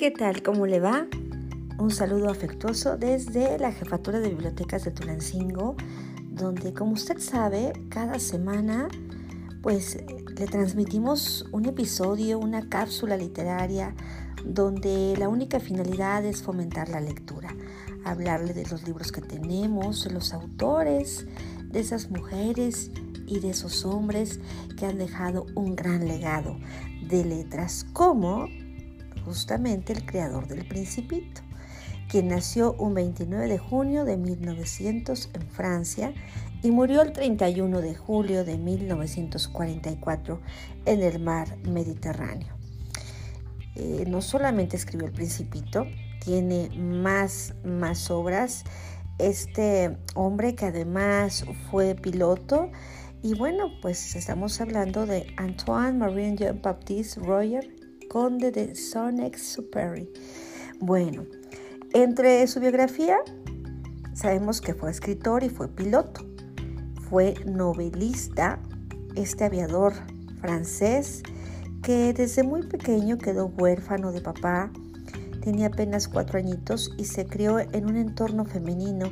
¿qué tal? ¿Cómo le va? Un saludo afectuoso desde la Jefatura de Bibliotecas de Tulancingo, donde como usted sabe, cada semana pues le transmitimos un episodio, una cápsula literaria, donde la única finalidad es fomentar la lectura, hablarle de los libros que tenemos, de los autores, de esas mujeres y de esos hombres que han dejado un gran legado de letras, como justamente el creador del Principito, quien nació un 29 de junio de 1900 en Francia y murió el 31 de julio de 1944 en el mar Mediterráneo. Eh, no solamente escribió el Principito, tiene más, más obras. Este hombre que además fue piloto y bueno, pues estamos hablando de Antoine Marie Jean Baptiste Royer, conde de Saint-Exupéry. Bueno, entre su biografía sabemos que fue escritor y fue piloto. Fue novelista, este aviador francés que desde muy pequeño quedó huérfano de papá, tenía apenas cuatro añitos y se crió en un entorno femenino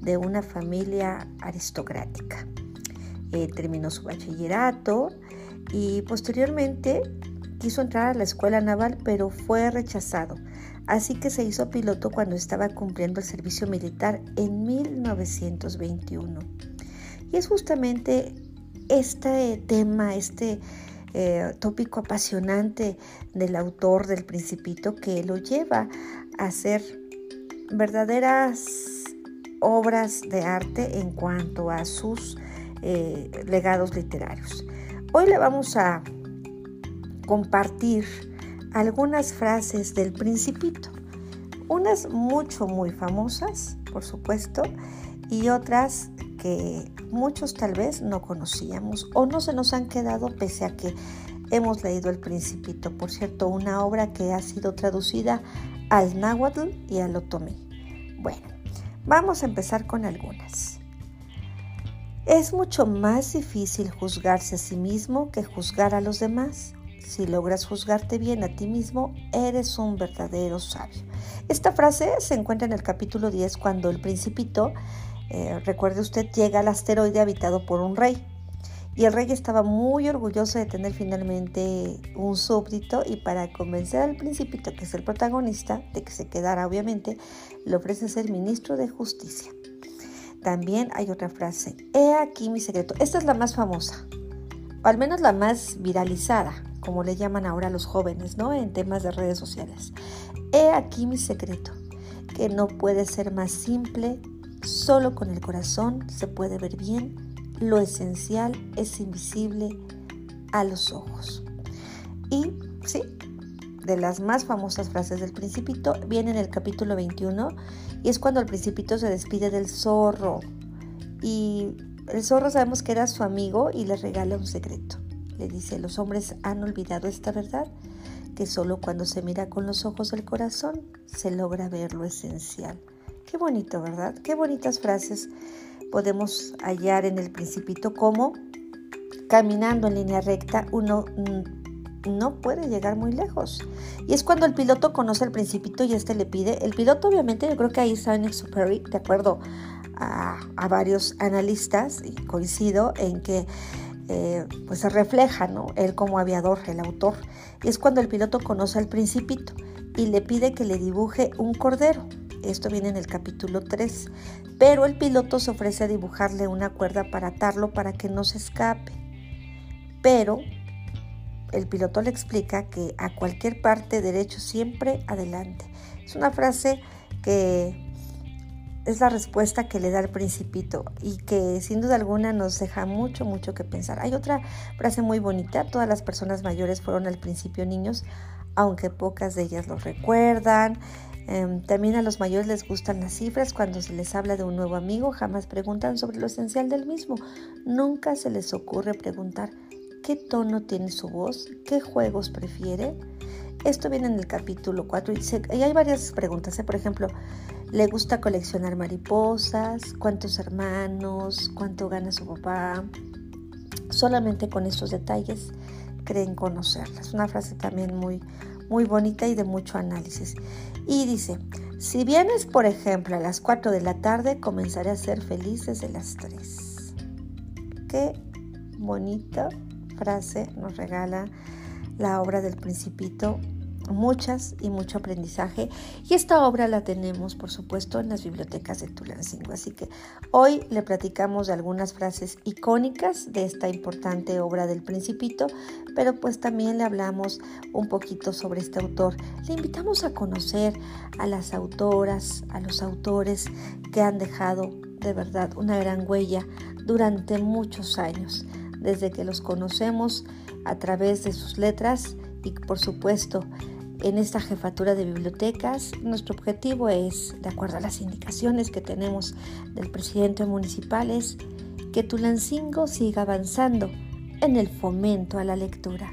de una familia aristocrática. Eh, terminó su bachillerato y posteriormente Quiso entrar a la escuela naval, pero fue rechazado, así que se hizo piloto cuando estaba cumpliendo el servicio militar en 1921. Y es justamente este tema, este eh, tópico apasionante del autor del Principito que lo lleva a hacer verdaderas obras de arte en cuanto a sus eh, legados literarios. Hoy le vamos a compartir algunas frases del principito, unas mucho muy famosas, por supuesto, y otras que muchos tal vez no conocíamos o no se nos han quedado pese a que hemos leído El Principito, por cierto, una obra que ha sido traducida al náhuatl y al otomí. Bueno, vamos a empezar con algunas. Es mucho más difícil juzgarse a sí mismo que juzgar a los demás. Si logras juzgarte bien a ti mismo, eres un verdadero sabio. Esta frase se encuentra en el capítulo 10 cuando el principito, eh, recuerde usted, llega al asteroide habitado por un rey. Y el rey estaba muy orgulloso de tener finalmente un súbdito y para convencer al principito, que es el protagonista, de que se quedara obviamente, le ofrece ser ministro de justicia. También hay otra frase, he aquí mi secreto. Esta es la más famosa, o al menos la más viralizada como le llaman ahora los jóvenes, ¿no? En temas de redes sociales. He aquí mi secreto, que no puede ser más simple, solo con el corazón se puede ver bien, lo esencial es invisible a los ojos. Y sí, de las más famosas frases del principito viene en el capítulo 21 y es cuando el principito se despide del zorro y el zorro sabemos que era su amigo y le regala un secreto le dice, los hombres han olvidado esta verdad, que solo cuando se mira con los ojos del corazón se logra ver lo esencial. Qué bonito, ¿verdad? Qué bonitas frases podemos hallar en el principito como caminando en línea recta uno no puede llegar muy lejos. Y es cuando el piloto conoce al principito y este le pide, el piloto obviamente yo creo que ahí está en Superi, de acuerdo a, a varios analistas, y coincido en que eh, pues se refleja, ¿no? Él como aviador, el autor. Es cuando el piloto conoce al principito y le pide que le dibuje un cordero. Esto viene en el capítulo 3. Pero el piloto se ofrece a dibujarle una cuerda para atarlo para que no se escape. Pero el piloto le explica que a cualquier parte derecho siempre adelante. Es una frase que es la respuesta que le da el principito y que sin duda alguna nos deja mucho, mucho que pensar. Hay otra frase muy bonita, todas las personas mayores fueron al principio niños, aunque pocas de ellas lo recuerdan. Em, también a los mayores les gustan las cifras, cuando se les habla de un nuevo amigo jamás preguntan sobre lo esencial del mismo. Nunca se les ocurre preguntar qué tono tiene su voz, qué juegos prefiere. Esto viene en el capítulo 4 y, hay varias preguntas. ¿eh? Por ejemplo, le gusta coleccionar mariposas, cuántos hermanos, cuánto gana su papá. Solamente con estos detalles creen conocerlas. Una frase también muy, muy bonita y de mucho análisis. Y dice, si vienes, por ejemplo, a las 4 de la tarde, comenzaré a ser feliz desde las 3. Qué bonita frase nos regala la obra del principito muchas y mucho aprendizaje. Y esta obra la tenemos por supuesto en las bibliotecas de Tulancingo. Así que hoy le platicamos de algunas frases icónicas de esta importante obra del principito pero pues también le hablamos un poquito sobre este autor. Le invitamos a conocer a las autoras a los autores que han dejado de verdad una gran huella durante muchos años desde que los conocemos a través de sus letras y por supuesto en esta jefatura de bibliotecas, nuestro objetivo es, de acuerdo a las indicaciones que tenemos del presidente municipal, es que Tulancingo siga avanzando en el fomento a la lectura.